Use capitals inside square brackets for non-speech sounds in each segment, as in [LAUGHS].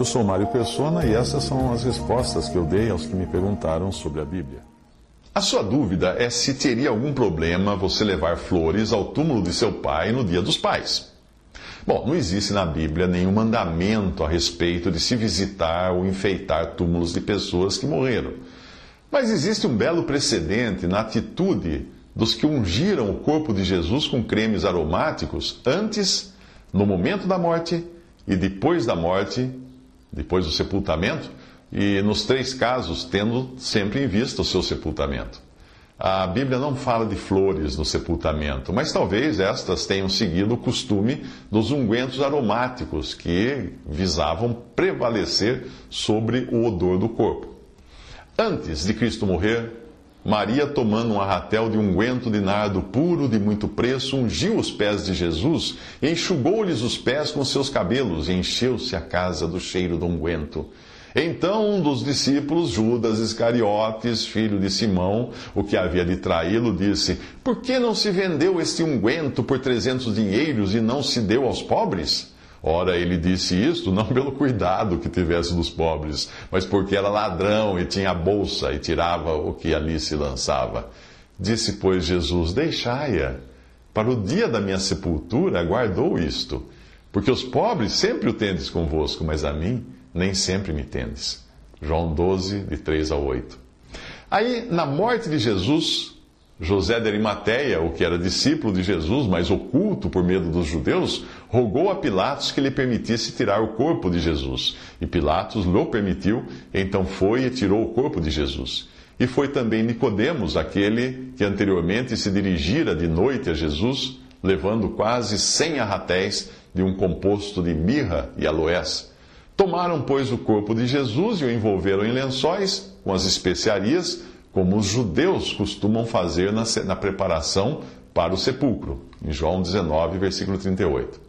Eu sou Mário Persona e essas são as respostas que eu dei aos que me perguntaram sobre a Bíblia. A sua dúvida é se teria algum problema você levar flores ao túmulo de seu pai no dia dos pais. Bom, não existe na Bíblia nenhum mandamento a respeito de se visitar ou enfeitar túmulos de pessoas que morreram. Mas existe um belo precedente na atitude dos que ungiram o corpo de Jesus com cremes aromáticos antes, no momento da morte e depois da morte, depois do sepultamento, e nos três casos tendo sempre em vista o seu sepultamento. A Bíblia não fala de flores no sepultamento, mas talvez estas tenham seguido o costume dos ungüentos aromáticos que visavam prevalecer sobre o odor do corpo. Antes de Cristo morrer, Maria, tomando um arratel de unguento de nardo puro de muito preço, ungiu os pés de Jesus, enxugou-lhes os pés com seus cabelos e encheu-se a casa do cheiro do unguento. Então um dos discípulos, Judas Iscariotes, filho de Simão, o que havia de traí-lo, disse: Por que não se vendeu este unguento por trezentos dinheiros e não se deu aos pobres? Ora, ele disse isto não pelo cuidado que tivesse dos pobres, mas porque era ladrão e tinha bolsa e tirava o que ali se lançava. Disse, pois, Jesus: Deixai-a. Para o dia da minha sepultura guardou isto. Porque os pobres sempre o tendes convosco, mas a mim nem sempre me tendes. João 12, de 3 a 8. Aí, na morte de Jesus, José de Arimateia, o que era discípulo de Jesus, mas oculto por medo dos judeus, rogou a Pilatos que lhe permitisse tirar o corpo de Jesus. E Pilatos lhe permitiu, então foi e tirou o corpo de Jesus. E foi também Nicodemos, aquele que anteriormente se dirigira de noite a Jesus, levando quase cem arratéis de um composto de mirra e aloés Tomaram, pois, o corpo de Jesus e o envolveram em lençóis com as especiarias, como os judeus costumam fazer na, na preparação para o sepulcro, em João 19, versículo 38.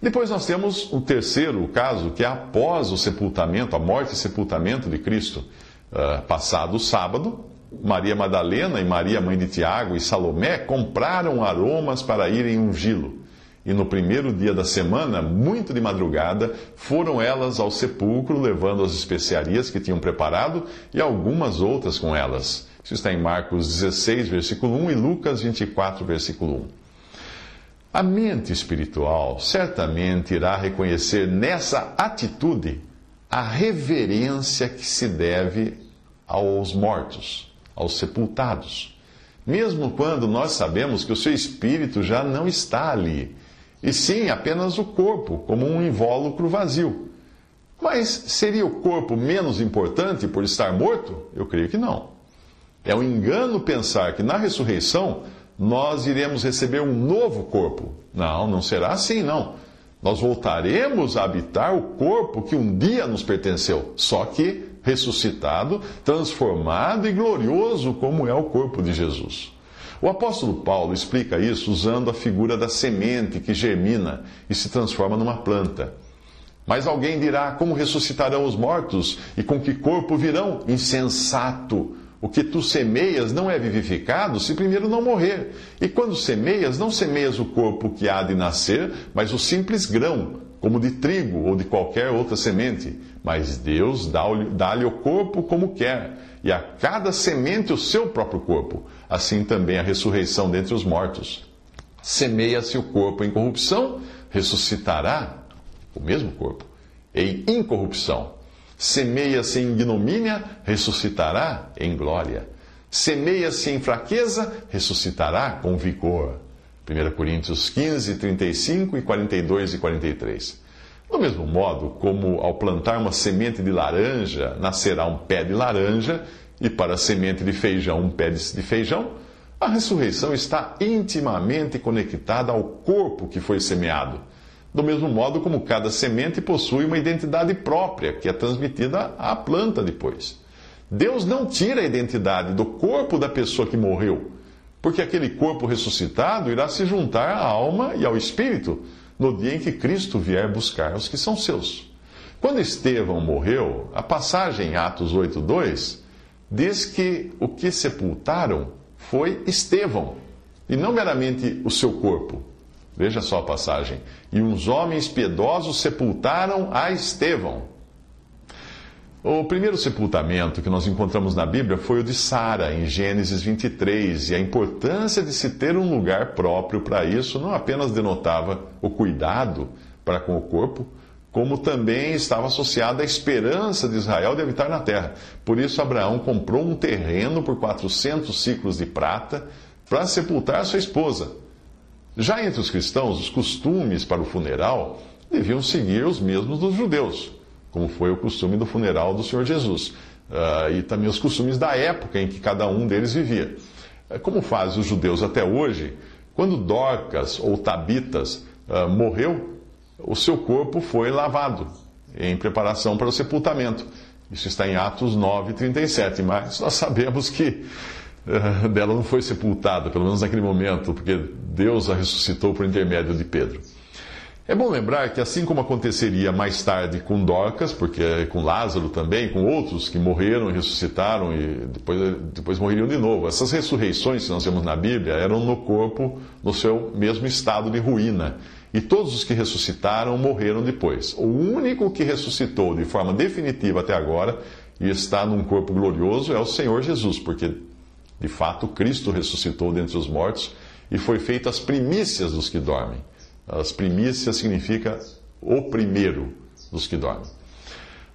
Depois nós temos o terceiro caso, que é após o sepultamento, a morte e sepultamento de Cristo. Uh, passado o sábado, Maria Madalena e Maria, mãe de Tiago, e Salomé compraram aromas para irem ungí-lo e no primeiro dia da semana, muito de madrugada, foram elas ao sepulcro, levando as especiarias que tinham preparado e algumas outras com elas. Isso está em Marcos 16, versículo 1 e Lucas 24, versículo 1. A mente espiritual certamente irá reconhecer nessa atitude a reverência que se deve aos mortos, aos sepultados. Mesmo quando nós sabemos que o seu espírito já não está ali e sim apenas o corpo, como um invólucro vazio. Mas seria o corpo menos importante por estar morto? Eu creio que não. É um engano pensar que na ressurreição nós iremos receber um novo corpo. Não, não será assim, não. Nós voltaremos a habitar o corpo que um dia nos pertenceu, só que ressuscitado, transformado e glorioso como é o corpo de Jesus. O apóstolo Paulo explica isso usando a figura da semente que germina e se transforma numa planta. Mas alguém dirá: Como ressuscitarão os mortos? E com que corpo virão? Insensato! O que tu semeias não é vivificado se primeiro não morrer. E quando semeias, não semeias o corpo que há de nascer, mas o simples grão, como de trigo ou de qualquer outra semente. Mas Deus dá-lhe o corpo como quer, e a cada semente o seu próprio corpo assim também a ressurreição dentre os mortos. Semeia-se o corpo em corrupção, ressuscitará o mesmo corpo em incorrupção. Semeia-se em ignomínia, ressuscitará em glória. Semeia-se em fraqueza, ressuscitará com vigor. 1 Coríntios 15, 35 e 42 e 43. Do mesmo modo como ao plantar uma semente de laranja, nascerá um pé de laranja, e para a semente de feijão, um pé de feijão, A ressurreição está intimamente conectada ao corpo que foi semeado, do mesmo modo como cada semente possui uma identidade própria, que é transmitida à planta depois. Deus não tira a identidade do corpo da pessoa que morreu, porque aquele corpo ressuscitado irá se juntar à alma e ao espírito no dia em que Cristo vier buscar os que são seus. Quando Estevão morreu, a passagem em Atos 8:2 diz que o que sepultaram foi Estevão, e não meramente o seu corpo. Veja só a passagem. E uns homens piedosos sepultaram a Estevão. O primeiro sepultamento que nós encontramos na Bíblia foi o de Sara, em Gênesis 23, e a importância de se ter um lugar próprio para isso não apenas denotava o cuidado para com o corpo, como também estava associada à esperança de Israel de habitar na terra. Por isso, Abraão comprou um terreno por 400 ciclos de prata para sepultar sua esposa. Já entre os cristãos, os costumes para o funeral deviam seguir os mesmos dos judeus, como foi o costume do funeral do Senhor Jesus, uh, e também os costumes da época em que cada um deles vivia. Eh, como fazem os judeus até hoje, quando Dorcas ou Tabitas uh, morreu, o seu corpo foi lavado em preparação para o sepultamento. Isso está em Atos 9, 37. Mas nós sabemos que uh, dela não foi sepultada, pelo menos naquele momento, porque Deus a ressuscitou por intermédio de Pedro. É bom lembrar que, assim como aconteceria mais tarde com Dorcas, porque com Lázaro também, com outros que morreram ressuscitaram e depois, depois morreriam de novo, essas ressurreições que nós vemos na Bíblia eram no corpo, no seu mesmo estado de ruína. E todos os que ressuscitaram morreram depois. O único que ressuscitou de forma definitiva até agora e está num corpo glorioso é o Senhor Jesus, porque de fato Cristo ressuscitou dentre os mortos e foi feito as primícias dos que dormem. As primícias significa o primeiro dos que dormem.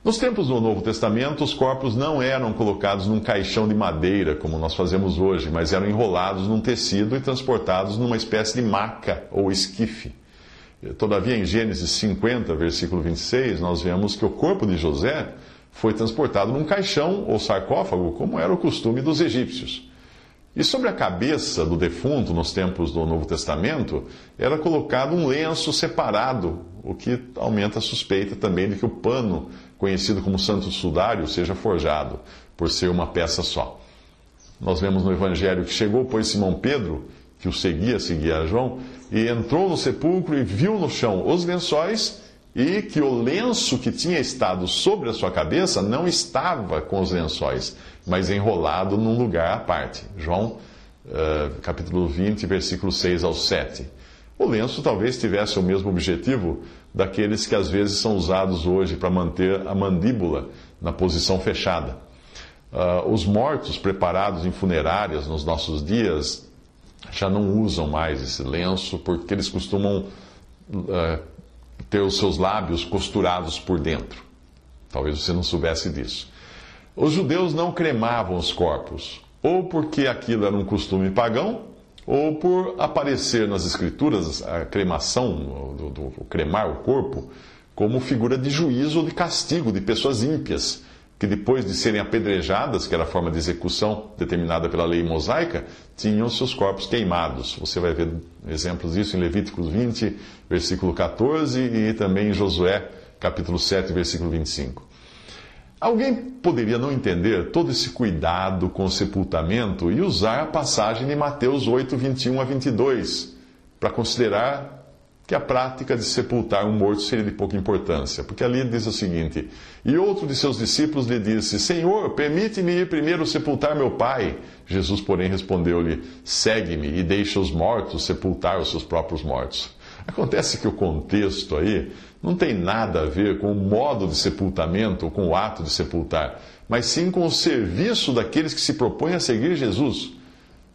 Nos tempos do Novo Testamento, os corpos não eram colocados num caixão de madeira, como nós fazemos hoje, mas eram enrolados num tecido e transportados numa espécie de maca ou esquife. Todavia, em Gênesis 50, versículo 26, nós vemos que o corpo de José foi transportado num caixão ou sarcófago, como era o costume dos egípcios. E sobre a cabeça do defunto, nos tempos do Novo Testamento, era colocado um lenço separado, o que aumenta a suspeita também de que o pano, conhecido como santo sudário, seja forjado, por ser uma peça só. Nós vemos no Evangelho que chegou, pois, Simão Pedro que o seguia, seguia João, e entrou no sepulcro e viu no chão os lençóis, e que o lenço que tinha estado sobre a sua cabeça não estava com os lençóis, mas enrolado num lugar à parte. João, uh, capítulo 20, versículo 6 ao 7. O lenço talvez tivesse o mesmo objetivo daqueles que às vezes são usados hoje para manter a mandíbula na posição fechada. Uh, os mortos preparados em funerárias nos nossos dias já não usam mais esse lenço porque eles costumam uh, ter os seus lábios costurados por dentro. Talvez você não soubesse disso. Os judeus não cremavam os corpos, ou porque aquilo era um costume pagão, ou por aparecer nas escrituras a cremação, do, do, cremar o corpo, como figura de juízo ou de castigo de pessoas ímpias que depois de serem apedrejadas, que era a forma de execução determinada pela lei mosaica, tinham seus corpos queimados. Você vai ver exemplos disso em Levíticos 20, versículo 14, e também em Josué, capítulo 7, versículo 25. Alguém poderia não entender todo esse cuidado com o sepultamento e usar a passagem de Mateus 8, 21 a 22 para considerar que a prática de sepultar um morto seria de pouca importância, porque ali diz o seguinte: E outro de seus discípulos lhe disse: Senhor, permite-me ir primeiro sepultar meu pai. Jesus, porém, respondeu-lhe: Segue-me e deixa os mortos sepultar os seus próprios mortos. Acontece que o contexto aí não tem nada a ver com o modo de sepultamento ou com o ato de sepultar, mas sim com o serviço daqueles que se propõem a seguir Jesus,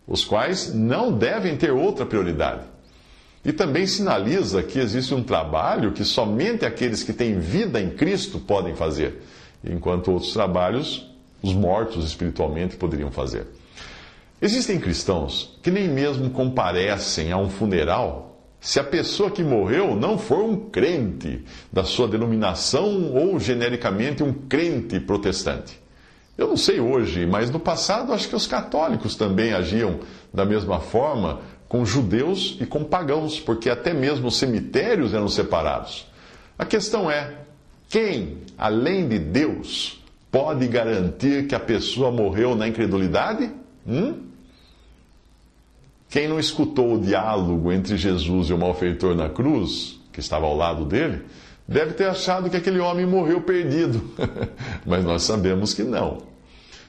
os quais não devem ter outra prioridade. E também sinaliza que existe um trabalho que somente aqueles que têm vida em Cristo podem fazer, enquanto outros trabalhos os mortos espiritualmente poderiam fazer. Existem cristãos que nem mesmo comparecem a um funeral se a pessoa que morreu não for um crente da sua denominação ou genericamente um crente protestante. Eu não sei hoje, mas no passado acho que os católicos também agiam da mesma forma com judeus e com pagãos, porque até mesmo os cemitérios eram separados. A questão é: quem, além de Deus, pode garantir que a pessoa morreu na incredulidade? Hum? Quem não escutou o diálogo entre Jesus e o malfeitor na cruz, que estava ao lado dele, deve ter achado que aquele homem morreu perdido. [LAUGHS] Mas nós sabemos que não.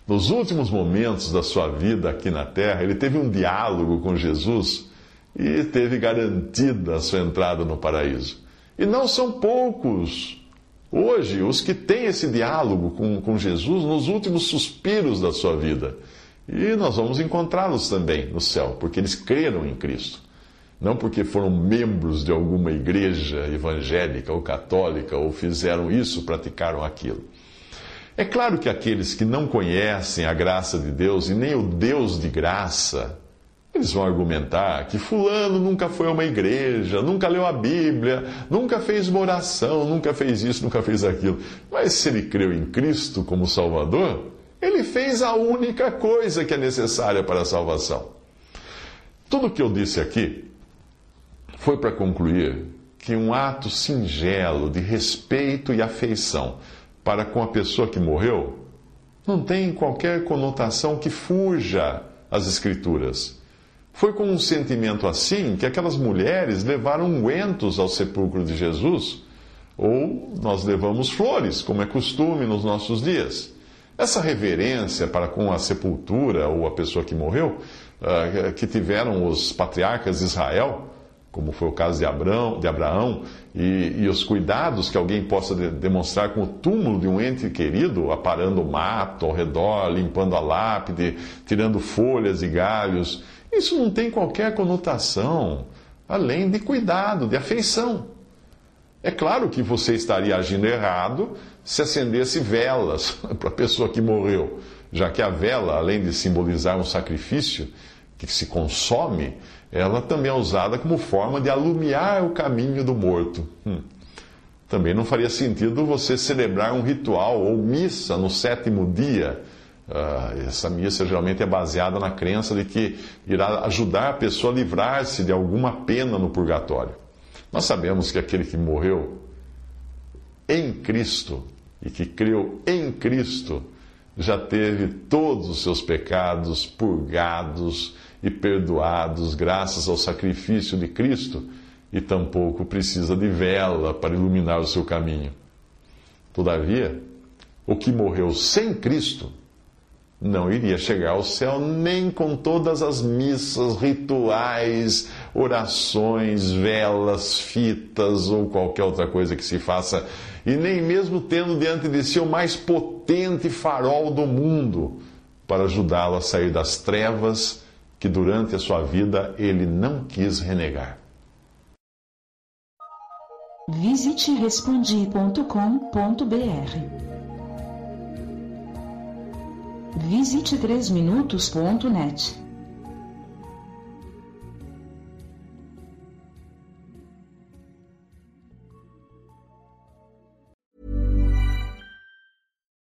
Nos últimos momentos da sua vida aqui na terra, ele teve um diálogo com Jesus e teve garantida a sua entrada no paraíso. E não são poucos hoje os que têm esse diálogo com, com Jesus nos últimos suspiros da sua vida. E nós vamos encontrá-los também no céu, porque eles creram em Cristo. Não porque foram membros de alguma igreja evangélica ou católica ou fizeram isso, praticaram aquilo. É claro que aqueles que não conhecem a graça de Deus e nem o Deus de graça, eles vão argumentar que Fulano nunca foi a uma igreja, nunca leu a Bíblia, nunca fez uma oração, nunca fez isso, nunca fez aquilo. Mas se ele creu em Cristo como Salvador, ele fez a única coisa que é necessária para a salvação. Tudo o que eu disse aqui foi para concluir que um ato singelo de respeito e afeição para com a pessoa que morreu não tem qualquer conotação que fuja às Escrituras. Foi com um sentimento assim que aquelas mulheres levaram ungüentos ao sepulcro de Jesus, ou nós levamos flores, como é costume nos nossos dias. Essa reverência para com a sepultura ou a pessoa que morreu, uh, que tiveram os patriarcas de Israel, como foi o caso de Abraão, de Abraão e, e os cuidados que alguém possa de, demonstrar com o túmulo de um ente querido, aparando o mato ao redor, limpando a lápide, tirando folhas e galhos, isso não tem qualquer conotação além de cuidado, de afeição. É claro que você estaria agindo errado se acendesse velas [LAUGHS] para a pessoa que morreu, já que a vela, além de simbolizar um sacrifício que se consome, ela também é usada como forma de alumiar o caminho do morto. Hum. Também não faria sentido você celebrar um ritual ou missa no sétimo dia. Uh, essa missa geralmente é baseada na crença de que irá ajudar a pessoa a livrar-se de alguma pena no purgatório. Nós sabemos que aquele que morreu em Cristo e que creu em Cristo já teve todos os seus pecados purgados e perdoados graças ao sacrifício de Cristo e tampouco precisa de vela para iluminar o seu caminho. Todavia, o que morreu sem Cristo não iria chegar ao céu nem com todas as missas, rituais, orações, velas, fitas ou qualquer outra coisa que se faça, e nem mesmo tendo diante de si o mais potente farol do mundo para ajudá-lo a sair das trevas que durante a sua vida ele não quis renegar. Visite respondi.com.br Visite 3minutos.net.